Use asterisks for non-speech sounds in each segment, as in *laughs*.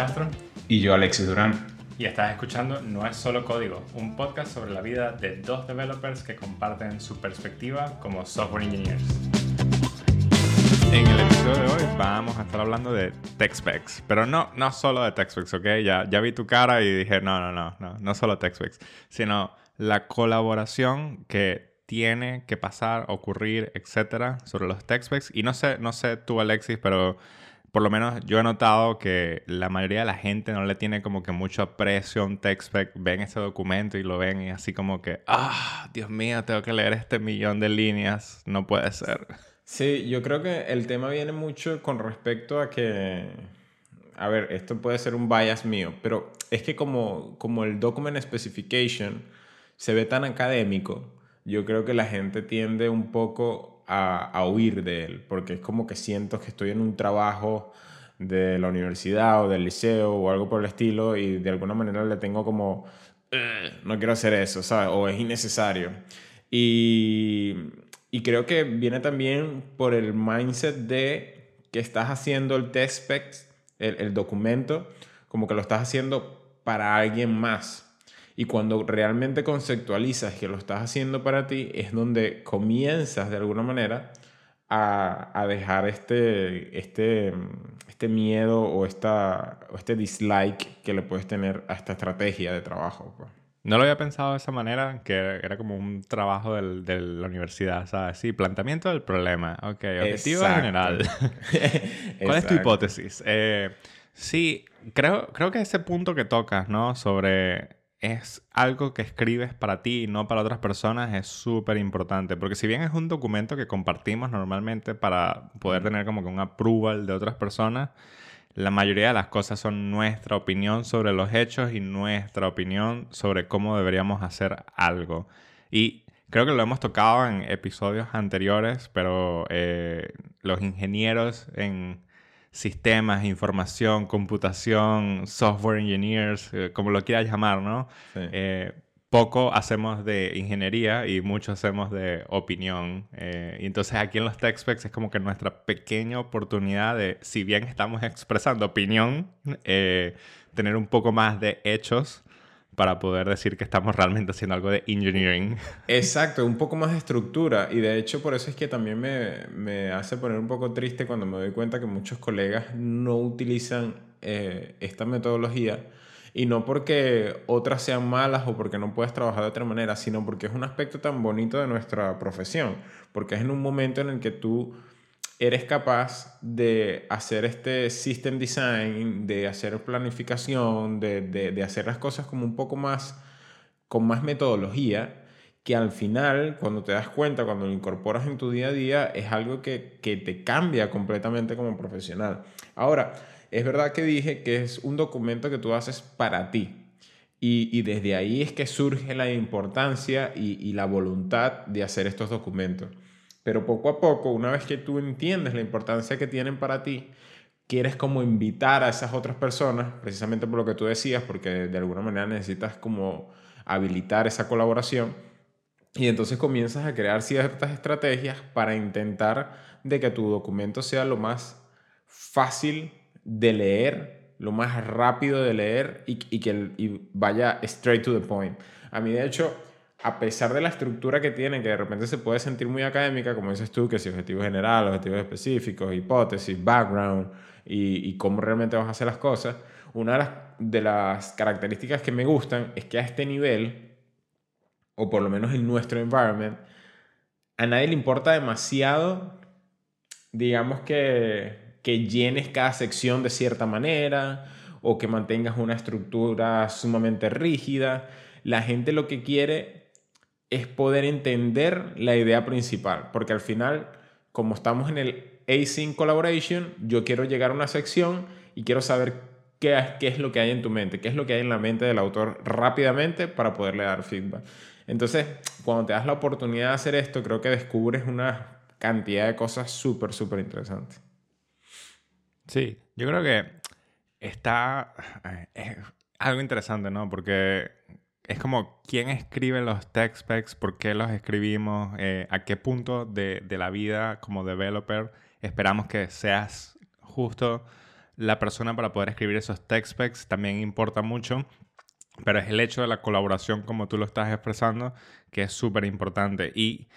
Castro. Y yo, Alexis Durán. Y estás escuchando No es solo código, un podcast sobre la vida de dos developers que comparten su perspectiva como software engineers. En el episodio de hoy vamos a estar hablando de TechSpecs, pero no, no solo de TechSpecs, ¿ok? Ya, ya vi tu cara y dije, no, no, no, no, no solo TechSpecs, sino la colaboración que tiene que pasar, ocurrir, etcétera, sobre los TechSpecs. Y no sé, no sé tú, Alexis, pero por lo menos yo he notado que la mayoría de la gente no le tiene como que mucho aprecio a un TechSpec. Ven ese documento y lo ven y así como que, ah, Dios mío, tengo que leer este millón de líneas. No puede ser. Sí, yo creo que el tema viene mucho con respecto a que, a ver, esto puede ser un bias mío, pero es que como, como el document specification se ve tan académico, yo creo que la gente tiende un poco a, huir de él, porque es como que siento que estoy en un trabajo de la universidad o del liceo o algo por el estilo y de alguna manera le tengo como, no quiero hacer eso. O es innecesario. Y, y creo que viene también por el mindset de que estás haciendo el test specs, el, el documento, como que lo estás haciendo para alguien más. Y cuando realmente conceptualizas que lo estás haciendo para ti, es donde comienzas de alguna manera a, a dejar este, este, este miedo o, esta, o este dislike que le puedes tener a esta estrategia de trabajo. Pues. No lo había pensado de esa manera, que era como un trabajo del, de la universidad, ¿sabes? Sí, planteamiento del problema. Ok, objetivo general. *laughs* ¿Cuál es tu hipótesis? Eh, sí, creo, creo que ese punto que tocas, ¿no? Sobre es algo que escribes para ti y no para otras personas es súper importante. Porque si bien es un documento que compartimos normalmente para poder tener como que un approval de otras personas, la mayoría de las cosas son nuestra opinión sobre los hechos y nuestra opinión sobre cómo deberíamos hacer algo. Y creo que lo hemos tocado en episodios anteriores, pero eh, los ingenieros en sistemas, información, computación, software engineers, eh, como lo quieras llamar, ¿no? Eh, poco hacemos de ingeniería y mucho hacemos de opinión. Eh, y entonces aquí en los TechSpecs es como que nuestra pequeña oportunidad de, si bien estamos expresando opinión, tener un poco más de hechos para poder decir que estamos realmente haciendo algo de engineering. Exacto, un poco más de estructura. Y de hecho por eso es que también me, me hace poner un poco triste cuando me doy cuenta que muchos colegas no utilizan eh, esta metodología. Y no porque otras sean malas o porque no puedes trabajar de otra manera, sino porque es un aspecto tan bonito de nuestra profesión. Porque es en un momento en el que tú eres capaz de hacer este system design, de hacer planificación, de, de, hacer las cosas como un poco más, con más metodología, que al final, cuando te das cuenta, cuando lo incorporas en tu día a día, es algo que, que te cambia completamente como profesional. Ahora, es verdad que dije que es un documento que tú haces para ti. Y, y desde ahí es que surge la importancia y, y la voluntad de hacer estos documentos. Pero poco a poco, una vez que tú entiendes la importancia que tienen para ti, quieres como invitar a esas otras personas, precisamente por lo que tú decías, porque de alguna manera necesitas como habilitar esa colaboración. Y entonces comienzas a crear ciertas estrategias para intentar de que tu documento sea lo más fácil de leer, lo más rápido de leer y, que y vaya straight to the point. A mí, de hecho, a pesar de la estructura que tiene, que de repente se puede sentir muy académica, como dices tú, que si objetivo general, objetivos específicos, hipótesis, background y, cómo realmente vas a hacer las cosas, una de las, de las características que me gustan es que a este nivel, o por lo menos en nuestro environment, a nadie le importa demasiado, digamos que, que llenes cada sección de cierta manera o que mantengas una estructura sumamente rígida. La gente lo que quiere es poder entender la idea principal, porque al final, como estamos en el async collaboration, yo quiero llegar a una sección y quiero saber qué, qué es lo que hay en tu mente, qué es lo que hay en la mente del autor rápidamente para poderle dar feedback. Entonces, cuando te das la oportunidad de hacer esto, creo que descubres una cantidad de cosas súper, súper interesantes. Sí, yo creo que está eh, algo interesante, ¿no? Porque es como quién escribe los tech specs, por qué los escribimos, eh, a qué punto de, de, la vida como developer esperamos que seas justo la persona para poder escribir esos text specs también importa mucho. Pero es el hecho de la colaboración, como tú lo estás expresando, que es súper importante. Y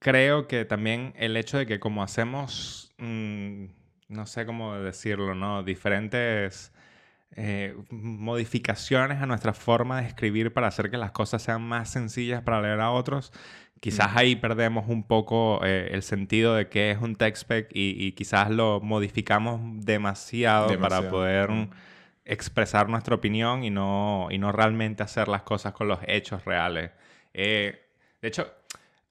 creo que también el hecho de que como hacemos, mm, no sé cómo decirlo, ¿no? Diferentes eh, modificaciones a nuestra forma de escribir para hacer que las cosas sean más sencillas para leer a otros, quizás ahí perdemos un poco eh, el sentido de qué es un text spec y, quizás lo modificamos demasiado, para poder expresar nuestra opinión y no, y no realmente hacer las cosas con los hechos reales. Eh, de hecho,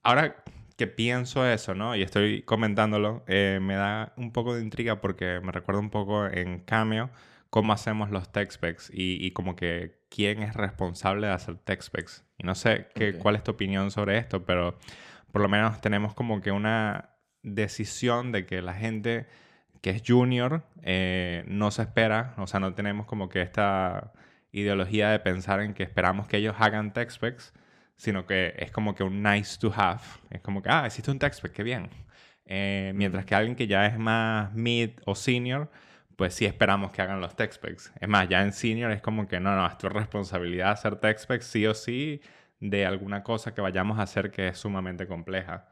ahora que pienso eso, ¿no? Y estoy comentándolo, me da un poco de intriga porque me recuerda un poco en Cameo cómo hacemos los tech specs y, y, como que quién es responsable de hacer tech specs. Y no sé qué, cuál es tu opinión sobre esto, pero por lo menos tenemos como que una decisión de que la gente que es junior eh, no se espera, o sea, no tenemos como que esta ideología de pensar en que esperamos que ellos hagan tech specs, sino que es como que un nice to have. Es como que, ah, existe un tech spec, qué bien. Eh, mientras que alguien que ya es más mid o senior, pues sí esperamos que hagan los tech specs. Es más, ya en senior es como que no, no, es tu responsabilidad hacer tech specs sí o sí de alguna cosa que vayamos a hacer que es sumamente compleja.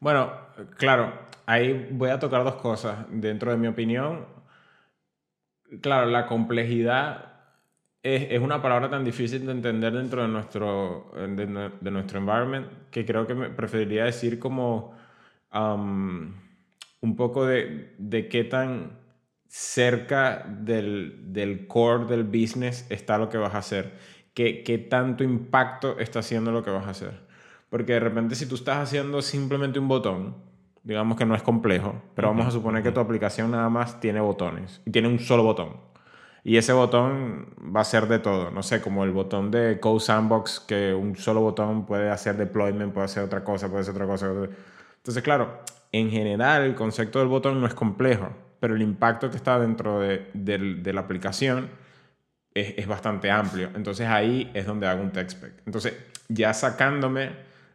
Bueno, claro, ahí voy a tocar dos cosas. Dentro de mi opinión, claro, la complejidad es, una palabra tan difícil de entender dentro de nuestro, de, nuestro environment que creo que me preferiría decir como um, un poco de, de qué tan cerca del, core del business está lo que vas a hacer. ¿Qué, ¿Qué tanto impacto está haciendo lo que vas a hacer? Porque de repente si tú estás haciendo simplemente un botón, digamos que no es complejo, pero vamos a suponer que tu aplicación nada más tiene botones y tiene un solo botón. Y ese botón va a ser de todo, no sé, como el botón de Code Sandbox, que un solo botón puede hacer deployment, puede hacer otra cosa, puede hacer otra cosa. Entonces, claro, en general el concepto del botón no es complejo pero el impacto que está dentro de, la aplicación es, bastante amplio. Entonces ahí es donde hago un spec. Entonces, ya sacándome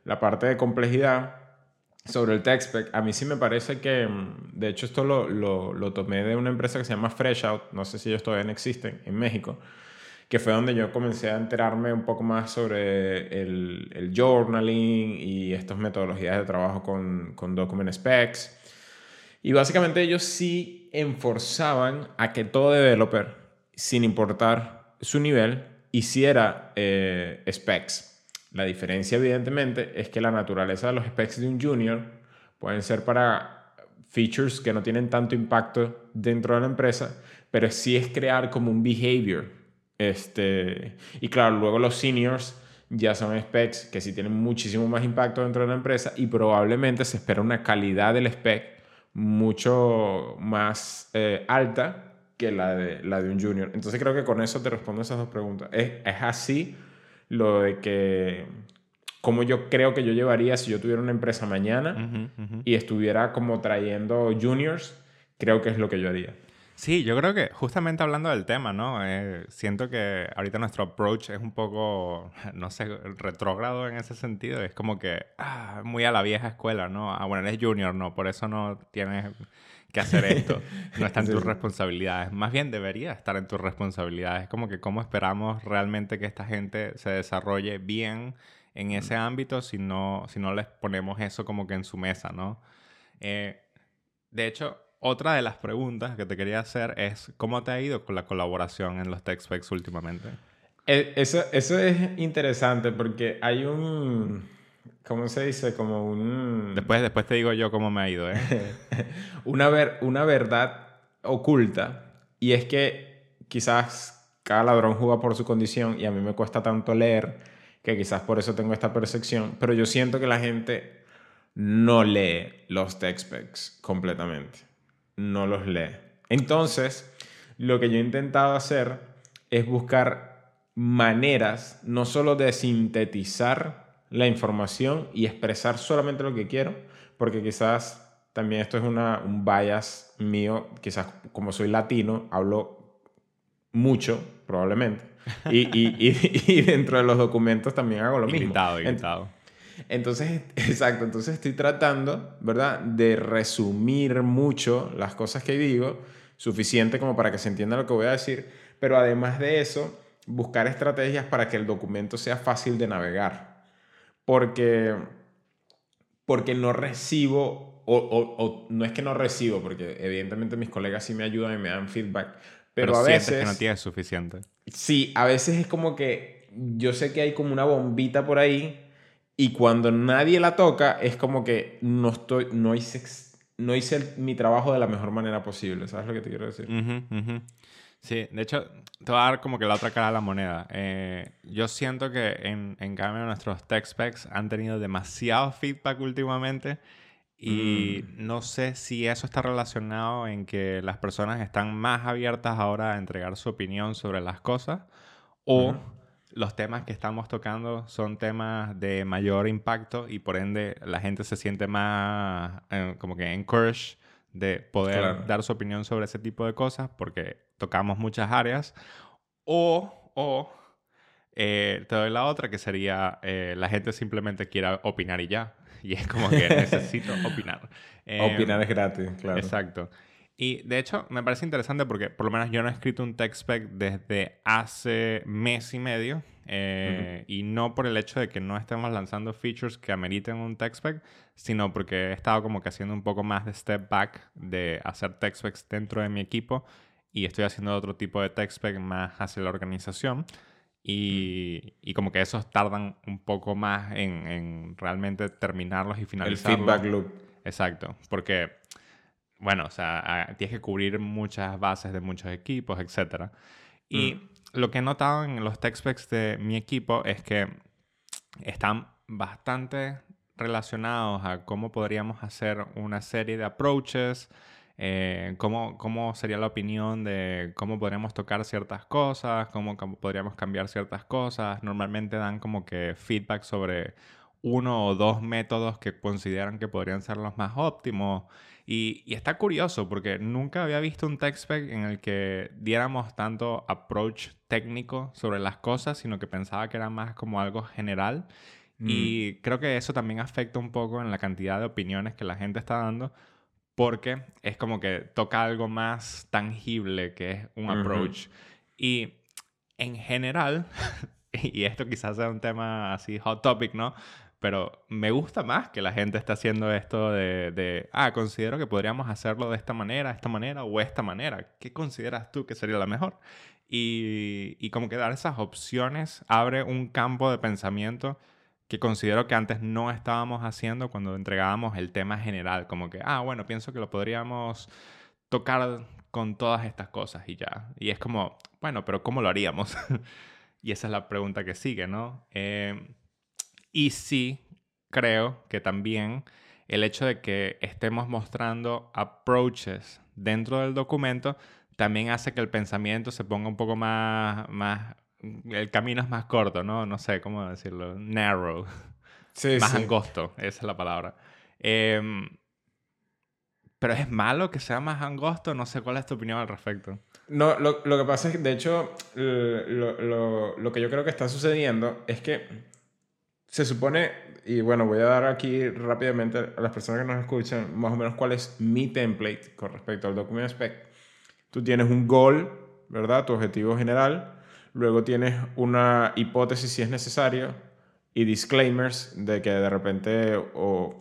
la parte de complejidad sobre el spec, a mí sí me parece que, mm, de hecho, esto lo, lo, tomé de una empresa que se llama Freshout, no sé si ellos todavía existen, en México, que fue donde yo comencé a enterarme un poco más sobre el, el journaling y estas metodologías de trabajo con, con document specs. Y básicamente ellos sí enforzaban a que todo developer, sin importar su nivel, hiciera eh, specs. La diferencia, evidentemente, es que la naturaleza de los specs de un junior pueden ser para features que no tienen tanto impacto dentro de la empresa, pero sí es crear como un behavior. Este, y claro, luego los seniors ya son specs que sí tienen muchísimo más impacto dentro de la empresa y probablemente se espera una calidad del spec mucho más eh, alta que la de, la de un junior. Entonces creo que con eso te respondo esas dos preguntas. Es, es así lo de que, como yo creo que yo llevaría si yo tuviera una empresa mañana y estuviera como trayendo juniors, creo que es lo que yo haría. Sí, yo creo que justamente hablando del tema, ¿no? Eh, siento que ahorita nuestro approach es un poco, *laughs* no sé, retrógrado en ese sentido. Es como que, ah, muy a la vieja escuela, ¿no? Ah, bueno, eres junior, no, por eso no tienes que hacer esto. *laughs* No está en tus responsabilidades. Más bien debería estar en tus responsabilidades. Es como que cómo esperamos realmente que esta gente se desarrolle bien en ese ámbito si no, si no les ponemos eso como que en su mesa, ¿no? Eh, de hecho, otra de las preguntas que te quería hacer es, ¿cómo te ha ido con la colaboración en los TechSpecs últimamente? Eh, eso, eso es interesante porque hay un, ¿cómo se dice? Como un... Después, después te digo yo cómo me ha ido, ¿eh? *laughs* una, ver, una verdad oculta y es que quizás cada ladrón juega por su condición y a mí me cuesta tanto leer que quizás por eso tengo esta percepción, pero yo siento que la gente no lee los specs completamente no los lee. Entonces, lo que yo he intentado hacer es buscar maneras no solo de sintetizar la información y expresar solamente lo que quiero, porque quizás también esto es una, un bias mío, quizás como soy latino, hablo mucho, probablemente. Y, y, *laughs* dentro de los documentos también hago lo mismo. Invitado, entonces, *laughs* exacto, entonces estoy tratando, ¿verdad?, de resumir mucho las cosas que digo suficiente como para que se entienda lo que voy a decir, pero además de eso, buscar estrategias para que el documento sea fácil de navegar. Porque, porque no recibo, o, no es que no recibo, porque evidentemente mis colegas sí me ayudan y me dan feedback, pero, a veces... que no tienes suficiente. Sí, a veces es como que yo sé que hay como una bombita por ahí y cuando nadie la toca es como que no estoy, no hice, no hice mi trabajo de la mejor manera posible. ¿Sabes lo que te quiero decir? Sí, de hecho, te voy a dar como que la otra cara de la moneda. Eh, yo siento que en, en cambio nuestros tech specs han tenido demasiado feedback últimamente y mm. no sé si eso está relacionado en que las personas están más abiertas ahora a entregar su opinión sobre las cosas o los temas que estamos tocando son temas de mayor impacto y por ende la gente se siente más eh, como que encouraged de poder dar su opinión sobre ese tipo de cosas porque tocamos muchas áreas. O, o eh, te doy la otra que sería eh, la gente simplemente quiera opinar y ya. *laughs* Y es como que *laughs* necesito opinar. opinar es gratis, claro. Exacto. Y de hecho me parece interesante porque por lo menos yo no he escrito un tech spec desde hace mes y medio. Eh, y no por el hecho de que no estemos lanzando features que ameriten un tech spec, sino porque he estado como que haciendo un poco más de step back de hacer tech specs dentro de mi equipo y estoy haciendo otro tipo de tech spec más hacia la organización. Y, y, como que esos tardan un poco más en, en realmente terminarlos y finalizarlos. El feedback loop. Exacto, porque, bueno, o sea, tienes que cubrir muchas bases de muchos equipos, etc. Y mm. lo que he notado en los tech specs de mi equipo es que están bastante relacionados a cómo podríamos hacer una serie de approaches, eh, cómo, cómo, sería la opinión de cómo podríamos tocar ciertas cosas, cómo, podríamos cambiar ciertas cosas. Normalmente dan como que feedback sobre uno o dos métodos que consideran que podrían ser los más óptimos. Y, y, está curioso porque nunca había visto un tech spec en el que diéramos tanto approach técnico sobre las cosas, sino que pensaba que era más como algo general. Mm. Y creo que eso también afecta un poco en la cantidad de opiniones que la gente está dando, porque es como que toca algo más tangible que es un approach. Y en general, *laughs* y esto quizás sea un tema así hot topic, ¿no? Pero me gusta más que la gente esté haciendo esto de, de, ah, considero que podríamos hacerlo de esta manera, esta manera o esta manera. ¿Qué consideras tú que sería la mejor? Y, y como que dar esas opciones abre un campo de pensamiento que considero que antes no estábamos haciendo cuando entregábamos el tema general, como que, ah, bueno, pienso que lo podríamos tocar con todas estas cosas y ya. Y es como, bueno, pero ¿cómo lo haríamos? *laughs* y esa es la pregunta que sigue, ¿no? Eh, y sí, creo que también el hecho de que estemos mostrando approaches dentro del documento también hace que el pensamiento se ponga un poco más, más el camino es más corto, ¿no? No sé cómo decirlo. Narrow. *laughs* Sí, más angosto, esa es la palabra. Em, pero es malo que sea más angosto, no sé cuál es tu opinión al respecto. No, lo, lo que pasa es que, de hecho, lo, lo, lo, que yo creo que está sucediendo es que se supone, y bueno, voy a dar aquí rápidamente a las personas que nos escuchan, más o menos cuál es mi template con respecto al document spec. Tú tienes un goal, ¿verdad? Tu objetivo general Luego tienes una hipótesis si es necesario y disclaimers de que de repente, o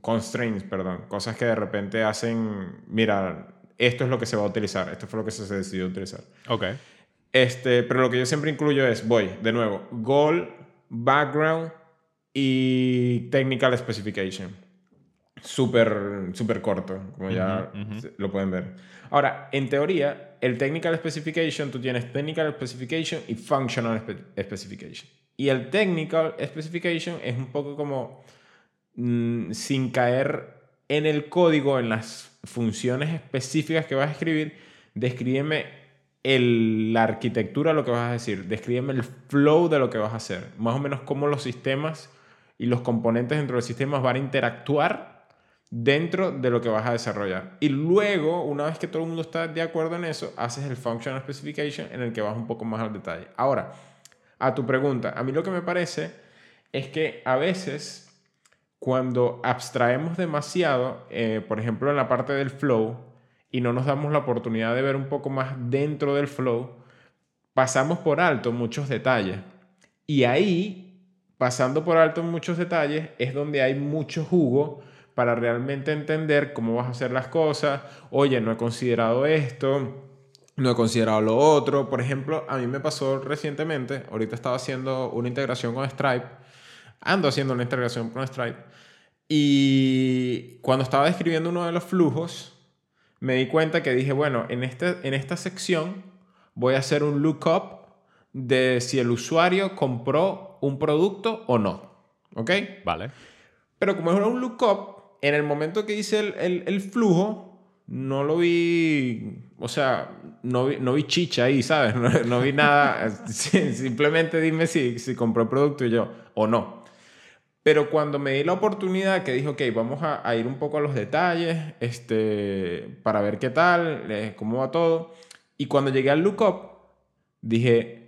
constraints, perdón, cosas que de repente hacen, mira, esto es lo que se va a utilizar, esto fue lo que se decidió utilizar. Ok. Este, pero lo que yo siempre incluyo es, voy, de nuevo, goal, background y technical specification. Súper, súper corto, como ya lo pueden ver. Ahora, en teoría, el Technical Specification, tú tienes Technical Specification y Functional Specification. Y el Technical Specification es un poco como mm, sin caer en el código, en las funciones específicas que vas a escribir, descríbeme el, la arquitectura de lo que vas a decir, descríbeme el flow de lo que vas a hacer, más o menos cómo los sistemas y los componentes dentro del sistema van a interactuar dentro de lo que vas a desarrollar. Y luego, una vez que todo el mundo está de acuerdo en eso, haces el Functional Specification en el que vas un poco más al detalle. Ahora, a tu pregunta, a mí lo que me parece es que a veces cuando abstraemos demasiado, eh, por ejemplo en la parte del flow, y no nos damos la oportunidad de ver un poco más dentro del flow, pasamos por alto muchos detalles. Y ahí, pasando por alto muchos detalles, es donde hay mucho jugo para realmente entender cómo vas a hacer las cosas. Oye, no he considerado esto, no he considerado lo otro. Por ejemplo, a mí me pasó recientemente, ahorita estaba haciendo una integración con Stripe, ando haciendo una integración con Stripe, y cuando estaba describiendo uno de los flujos, me di cuenta que dije, bueno, en, este, en esta sección voy a hacer un lookup de si el usuario compró un producto o no. ¿Ok? Vale. Pero como era un lookup, en el momento que hice el, el, flujo, no lo vi, o sea, no vi, no vi chicha ahí, ¿sabes? *laughs* No, vi nada, *laughs* simplemente dime si, si compró el producto y yo, o no. Pero cuando me di la oportunidad que dije, ok, vamos a, a ir un poco a los detalles, este, para ver qué tal, eh, cómo va todo. Y cuando llegué al lookup, dije,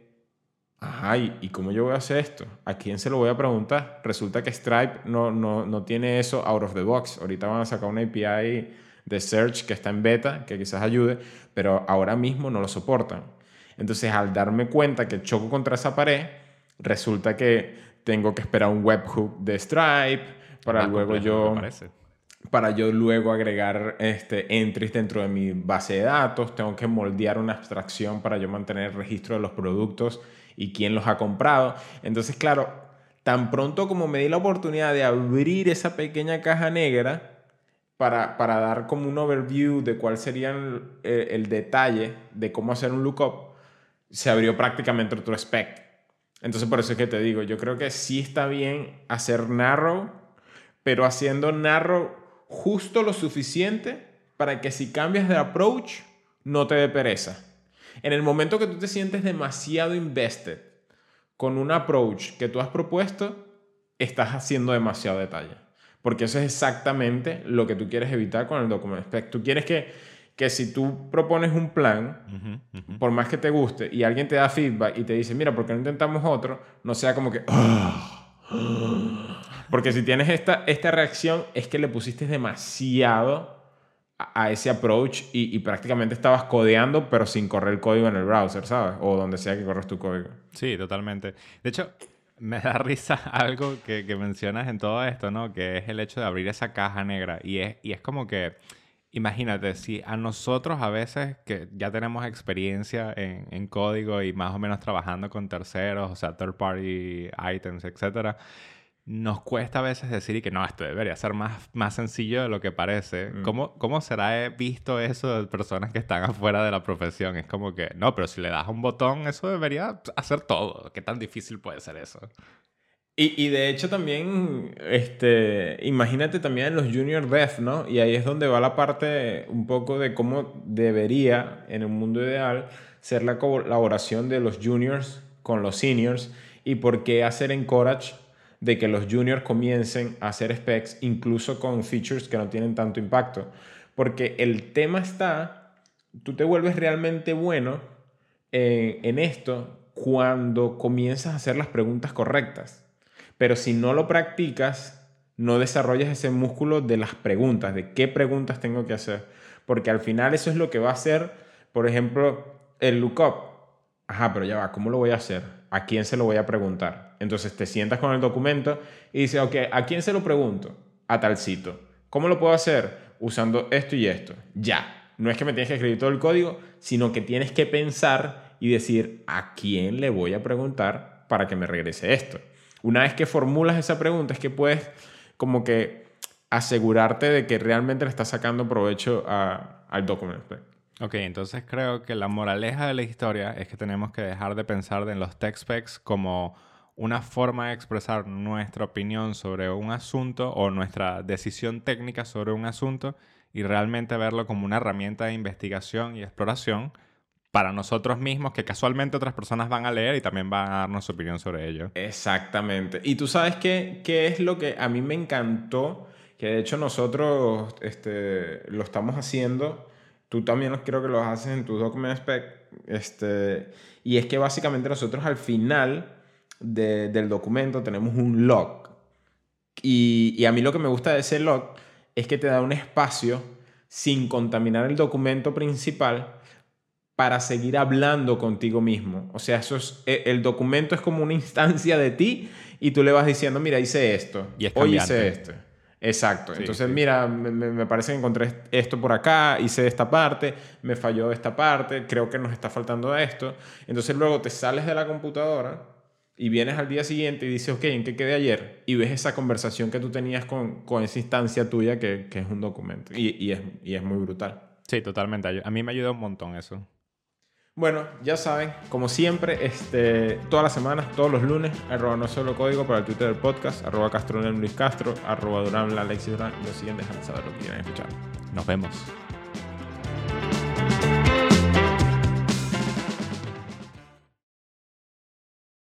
ay, ¿y cómo yo voy a hacer esto? ¿A quién se lo voy a preguntar? Resulta que Stripe no, no, no tiene eso out of the box. Ahorita van a sacar una API de search que está en beta, que quizás ayude, pero ahora mismo no lo soportan. Entonces, al darme cuenta que choco contra esa pared, resulta que tengo que esperar un webhook de Stripe para luego yo para yo luego agregar este, entries dentro de mi base de datos, tengo que moldear una abstracción para yo mantener el registro de los productos y quién los ha comprado. Entonces, claro, tan pronto como me di la oportunidad de abrir esa pequeña caja negra para, para dar como un overview de cuál sería el, detalle de cómo hacer un lookup, se abrió prácticamente otro spec. Entonces, por eso es que te digo, yo creo que sí está bien hacer narrow, pero haciendo narrow justo lo suficiente para que si cambias de approach, no te dé pereza. En el momento que tú te sientes demasiado invested con un approach que tú has propuesto, estás haciendo demasiado detalle. Porque eso es exactamente lo que tú quieres evitar con el document spec. Tú quieres que, que si tú propones un plan, por más que te guste, y alguien te da feedback y te dice, mira, ¿por qué no intentamos otro? No sea como que... Porque si tienes esta, esta reacción es que le pusiste demasiado a ese approach y, prácticamente estabas codeando, pero sin correr el código en el browser, ¿sabes? O donde sea que corres tu código. Sí, totalmente. De hecho, me da *laughs* risa algo que, que, mencionas en todo esto, ¿no? Que es el hecho de abrir esa caja negra. Y es, y es como que, imagínate, si a nosotros a veces que ya tenemos experiencia en, en código y más o menos trabajando con terceros, o sea, third party items, etcétera nos cuesta a veces decir y que no, esto debería ser más, más sencillo de lo que parece. Mm. ¿Cómo, ¿Cómo será visto eso de personas que están *laughs* afuera de la profesión? Es como que, no, pero si le das un botón, eso debería hacer todo. ¿Qué tan difícil puede ser eso? Y, y de hecho también, este, imagínate también los junior dev, ¿no? Y ahí es donde va la parte un poco de cómo debería, en un mundo ideal, ser la colaboración de los juniors con los seniors y por qué hacer encourage de que los juniors comiencen a hacer specs incluso con features que no tienen tanto impacto. Porque el tema está, tú te vuelves realmente bueno eh, en esto cuando comienzas a hacer las preguntas correctas. Pero si no lo practicas, no desarrollas ese músculo de las preguntas, de qué preguntas tengo que hacer. Porque al final eso es lo que va a hacer, por ejemplo, el lookup. Ajá, pero ya va, ¿cómo lo voy a hacer? ¿A quién se lo voy a preguntar? Entonces te sientas con el documento y dices, ok, ¿a quién se lo pregunto? A tal sitio. ¿Cómo lo puedo hacer? Usando esto y esto. Ya. No es que me tienes que escribir todo el código, sino que tienes que pensar y decir, ¿a quién le voy a preguntar para que me regrese esto? Una vez que formulas esa pregunta es que puedes como que asegurarte de que realmente le estás sacando provecho al documento. Ok, entonces creo que la moraleja de la historia es que tenemos que dejar de pensar en los tech specs como una forma de expresar nuestra opinión sobre un asunto o nuestra decisión técnica sobre un asunto y realmente verlo como una herramienta de investigación y exploración para nosotros mismos que casualmente otras personas van a leer y también van a darnos su opinión sobre ello. Exactamente. Y tú sabes qué, qué es lo que a mí me encantó, que de hecho nosotros este, lo estamos haciendo, tú también creo que lo haces en tu document spec, este, y es que básicamente nosotros al final del documento tenemos un log. Y, a mí lo que me gusta de ese log es que te da un espacio sin contaminar el documento principal para seguir hablando contigo mismo. O sea, eso es, e, el documento es como una instancia de ti y tú le vas diciendo, mira, hice esto, y hoy hice esto. Exacto. Entonces, mira, me, me, parece que encontré esto por acá, hice esta parte, me falló esta parte, creo que nos está faltando esto. Entonces luego te sales de la computadora y vienes al día siguiente y dices, ok, ¿en qué quedé ayer? Y ves esa conversación que tú tenías con, con esa instancia tuya que, que es un documento. Y, y, es, y es muy brutal. Sí, totalmente. A mí me ayuda un montón eso. Bueno, ya saben, como siempre, este, todas las semanas, todos los lunes, arroba no solo código para el Twitter del podcast, arroba Castro Luis Castro, arroba Durán Alexis Durán, los siguen dejando saber lo que quieren escuchar. Nos vemos.